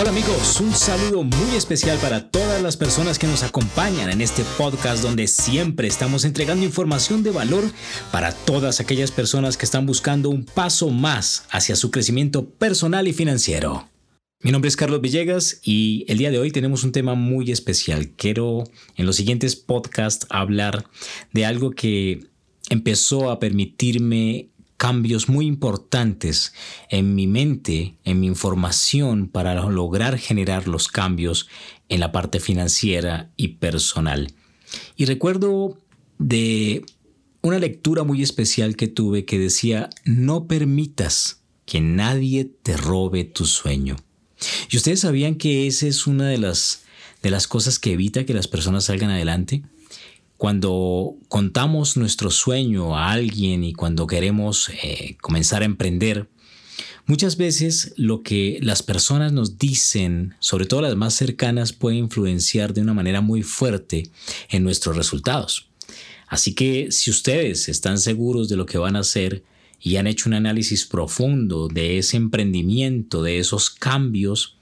Hola amigos, un saludo muy especial para todas las personas que nos acompañan en este podcast donde siempre estamos entregando información de valor para todas aquellas personas que están buscando un paso más hacia su crecimiento personal y financiero. Mi nombre es Carlos Villegas y el día de hoy tenemos un tema muy especial. Quiero en los siguientes podcasts hablar de algo que empezó a permitirme cambios muy importantes en mi mente, en mi información para lograr generar los cambios en la parte financiera y personal. Y recuerdo de una lectura muy especial que tuve que decía, no permitas que nadie te robe tu sueño. Y ustedes sabían que esa es una de las, de las cosas que evita que las personas salgan adelante. Cuando contamos nuestro sueño a alguien y cuando queremos eh, comenzar a emprender, muchas veces lo que las personas nos dicen, sobre todo las más cercanas, puede influenciar de una manera muy fuerte en nuestros resultados. Así que si ustedes están seguros de lo que van a hacer y han hecho un análisis profundo de ese emprendimiento, de esos cambios,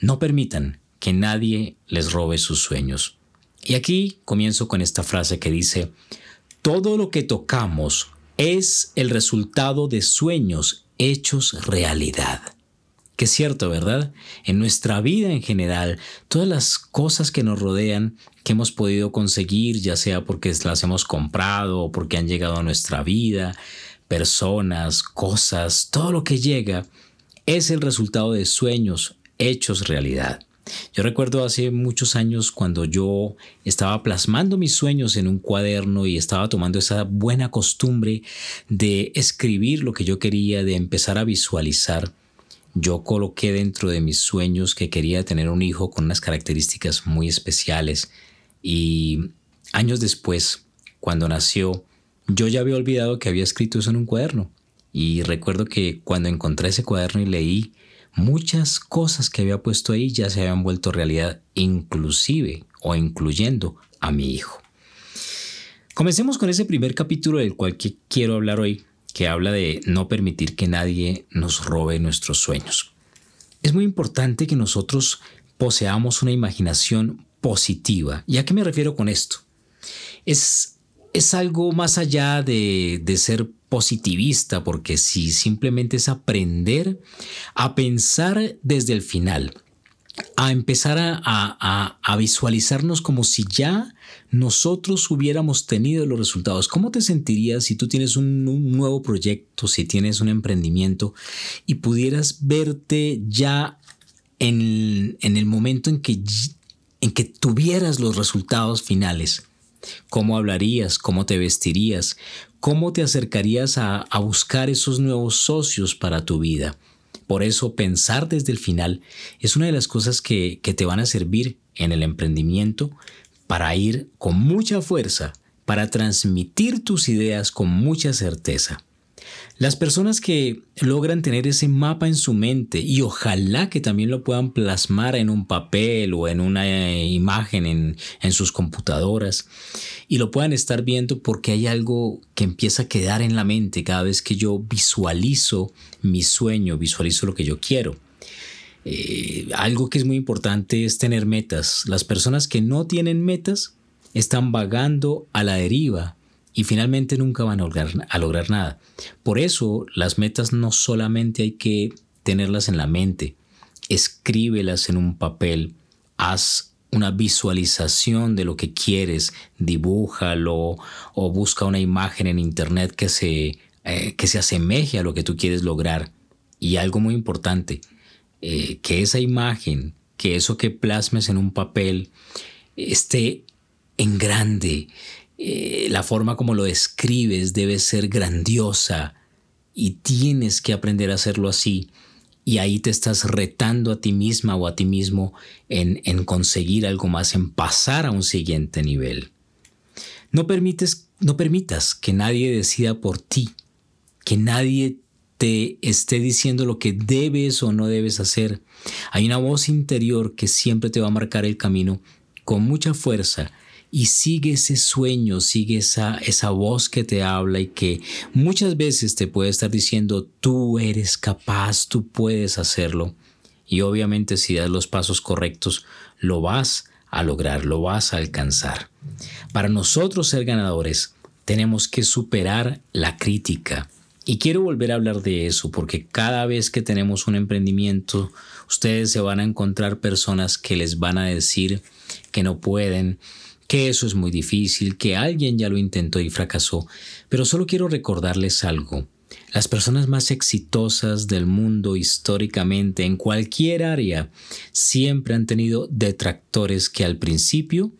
no permitan que nadie les robe sus sueños. Y aquí comienzo con esta frase que dice, todo lo que tocamos es el resultado de sueños hechos realidad. Que es cierto, ¿verdad? En nuestra vida en general, todas las cosas que nos rodean, que hemos podido conseguir, ya sea porque las hemos comprado o porque han llegado a nuestra vida, personas, cosas, todo lo que llega, es el resultado de sueños hechos realidad. Yo recuerdo hace muchos años cuando yo estaba plasmando mis sueños en un cuaderno y estaba tomando esa buena costumbre de escribir lo que yo quería, de empezar a visualizar. Yo coloqué dentro de mis sueños que quería tener un hijo con unas características muy especiales y años después, cuando nació, yo ya había olvidado que había escrito eso en un cuaderno. Y recuerdo que cuando encontré ese cuaderno y leí muchas cosas que había puesto ahí ya se habían vuelto realidad, inclusive o incluyendo a mi hijo. Comencemos con ese primer capítulo del cual quiero hablar hoy, que habla de no permitir que nadie nos robe nuestros sueños. Es muy importante que nosotros poseamos una imaginación positiva. ¿Y a qué me refiero con esto? Es, es algo más allá de, de ser positivista, porque si simplemente es aprender a pensar desde el final, a empezar a, visualizarnos como si ya nosotros hubiéramos tenido los resultados. ¿Cómo te sentirías si tú tienes un, nuevo proyecto, si tienes un emprendimiento y pudieras verte ya en, en el momento en que, en que tuvieras los resultados finales? ¿Cómo hablarías? ¿Cómo te vestirías? ¿Cómo te acercarías a, buscar esos nuevos socios para tu vida? Por eso pensar desde el final es una de las cosas que, que te van a servir en el emprendimiento para ir con mucha fuerza, para transmitir tus ideas con mucha certeza. Las personas que logran tener ese mapa en su mente y ojalá que también lo puedan plasmar en un papel o en una eh, imagen en, en, sus computadoras y lo puedan estar viendo porque hay algo que empieza a quedar en la mente cada vez que yo visualizo mi sueño, visualizo lo que yo quiero. Eh, algo que es muy importante es tener metas. Las personas que no tienen metas están vagando a la deriva y finalmente nunca van a lograr, a lograr nada. Por eso las metas no solamente hay que tenerlas en la mente, escríbelas en un papel, haz una visualización de lo que quieres, dibújalo o busca una imagen en internet que se, eh, que se asemeje a lo que tú quieres lograr. Y algo muy importante, eh, que esa imagen, que eso que plasmes en un papel esté en grande, eh, la forma como lo describes debe ser grandiosa y tienes que aprender a hacerlo así. Y ahí te estás retando a ti misma o a ti mismo en, en conseguir algo más, en pasar a un siguiente nivel. No, permites, no permitas que nadie decida por ti, que nadie te esté diciendo lo que debes o no debes hacer. Hay una voz interior que siempre te va a marcar el camino con mucha fuerza y sigue ese sueño, sigue esa, esa voz que te habla y que muchas veces te puede estar diciendo, tú eres capaz, tú puedes hacerlo. y obviamente si das los pasos correctos lo vas a lograr, lo vas a alcanzar. Para nosotros ser ganadores tenemos que superar la crítica. Y quiero volver a hablar de eso porque cada vez que tenemos un emprendimiento, ustedes se van a encontrar personas que les van a decir que no pueden, que eso es muy difícil, que alguien ya lo intentó y fracasó. Pero solo quiero recordarles algo. Las personas más exitosas del mundo históricamente en cualquier área siempre han tenido detractores que al principio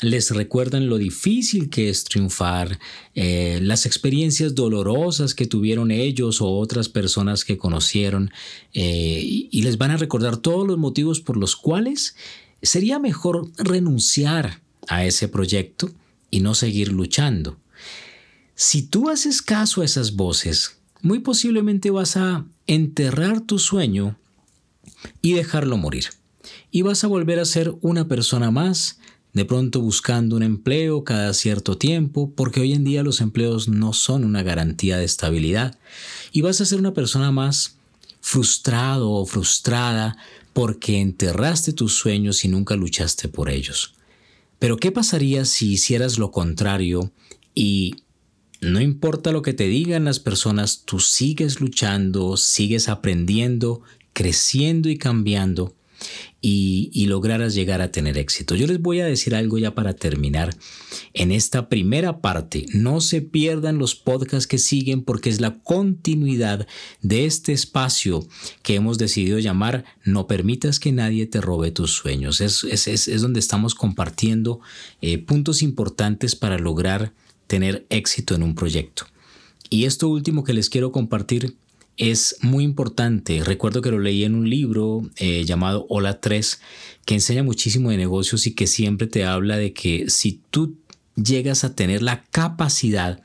les recuerdan lo difícil que es triunfar, eh, las experiencias dolorosas que tuvieron ellos o otras personas que conocieron eh, y les van a recordar todos los motivos por los cuales sería mejor renunciar a ese proyecto y no seguir luchando. Si tú haces caso a esas voces, muy posiblemente vas a enterrar tu sueño y dejarlo morir. Y vas a volver a ser una persona más, de pronto buscando un empleo cada cierto tiempo, porque hoy en día los empleos no son una garantía de estabilidad. Y vas a ser una persona más frustrado o frustrada porque enterraste tus sueños y nunca luchaste por ellos. Pero ¿qué pasaría si hicieras lo contrario y no importa lo que te digan las personas, tú sigues luchando, sigues aprendiendo, creciendo y cambiando y, y, lograras llegar a tener éxito. Yo les voy a decir algo ya para terminar. En esta primera parte, no se pierdan los podcasts que siguen porque es la continuidad de este espacio que hemos decidido llamar No permitas que nadie te robe tus sueños. Es, es, es, donde estamos compartiendo eh, puntos importantes para lograr tener éxito en un proyecto. Y esto último que les quiero compartir es muy importante. Recuerdo que lo leí en un libro eh, llamado Hola 3, que enseña muchísimo de negocios y que siempre te habla de que si tú llegas a tener la capacidad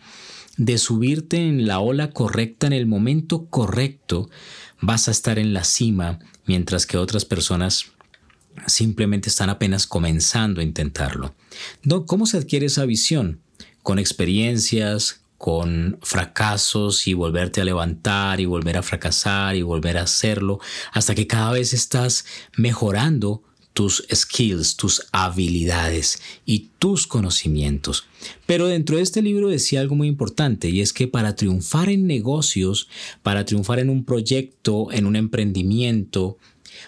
de subirte en la ola correcta en el momento correcto, vas a estar en la cima, mientras que otras personas simplemente están apenas comenzando a intentarlo. ¿Cómo se adquiere esa visión? con experiencias, con fracasos y volverte a levantar y volver a fracasar y volver a hacerlo, hasta que cada vez estás mejorando tus skills, tus habilidades y tus conocimientos. Pero dentro de este libro decía algo muy importante y es que para triunfar en negocios, para triunfar en un proyecto, en un emprendimiento,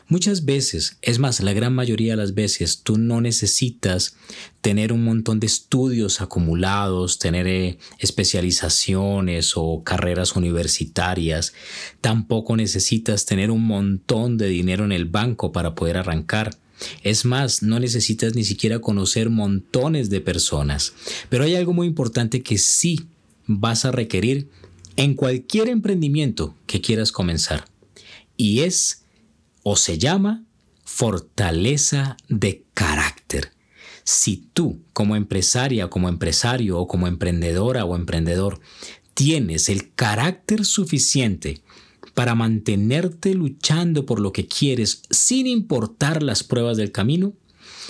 Muchas veces, es más, la gran mayoría de las veces, tú no necesitas tener un montón de estudios acumulados, tener eh, especializaciones o carreras universitarias. Tampoco necesitas tener un montón de dinero en el banco para poder arrancar. Es más, no necesitas ni siquiera conocer montones de personas. Pero hay algo muy importante que sí vas a requerir en cualquier emprendimiento que quieras comenzar. Y es o se llama fortaleza de carácter. Si tú como empresaria, como empresario o como emprendedora o emprendedor tienes el carácter suficiente para mantenerte luchando por lo que quieres sin importar las pruebas del camino,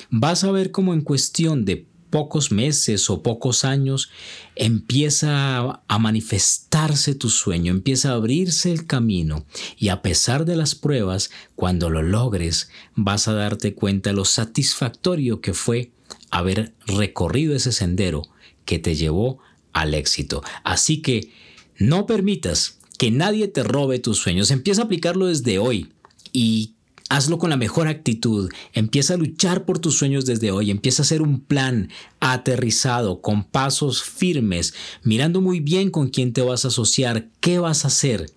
vas a ver cómo en cuestión de pocos meses o pocos años empieza a manifestarse tu sueño, empieza a abrirse el camino y a pesar de las pruebas, cuando lo logres, vas a darte cuenta lo satisfactorio que fue haber recorrido ese sendero que te llevó al éxito. Así que no permitas que nadie te robe tus sueños. Empieza a aplicarlo desde hoy y Hazlo con la mejor actitud. Empieza a luchar por tus sueños desde hoy. Empieza a hacer un plan aterrizado, con pasos firmes, mirando muy bien con quién te vas a asociar, qué vas a hacer.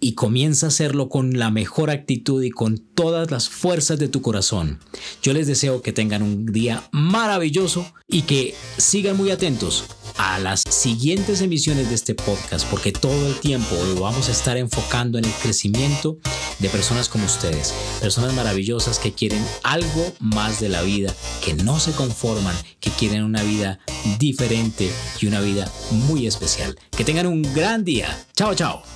Y comienza a hacerlo con la mejor actitud y con todas las fuerzas de tu corazón. Yo les deseo que tengan un día maravilloso y que sigan muy atentos a las siguientes emisiones de este podcast porque todo el tiempo lo vamos a estar enfocando en el crecimiento de personas como ustedes, personas maravillosas que quieren algo más de la vida, que no se conforman, que quieren una vida diferente y una vida muy especial. Que tengan un gran día. Chao, chao.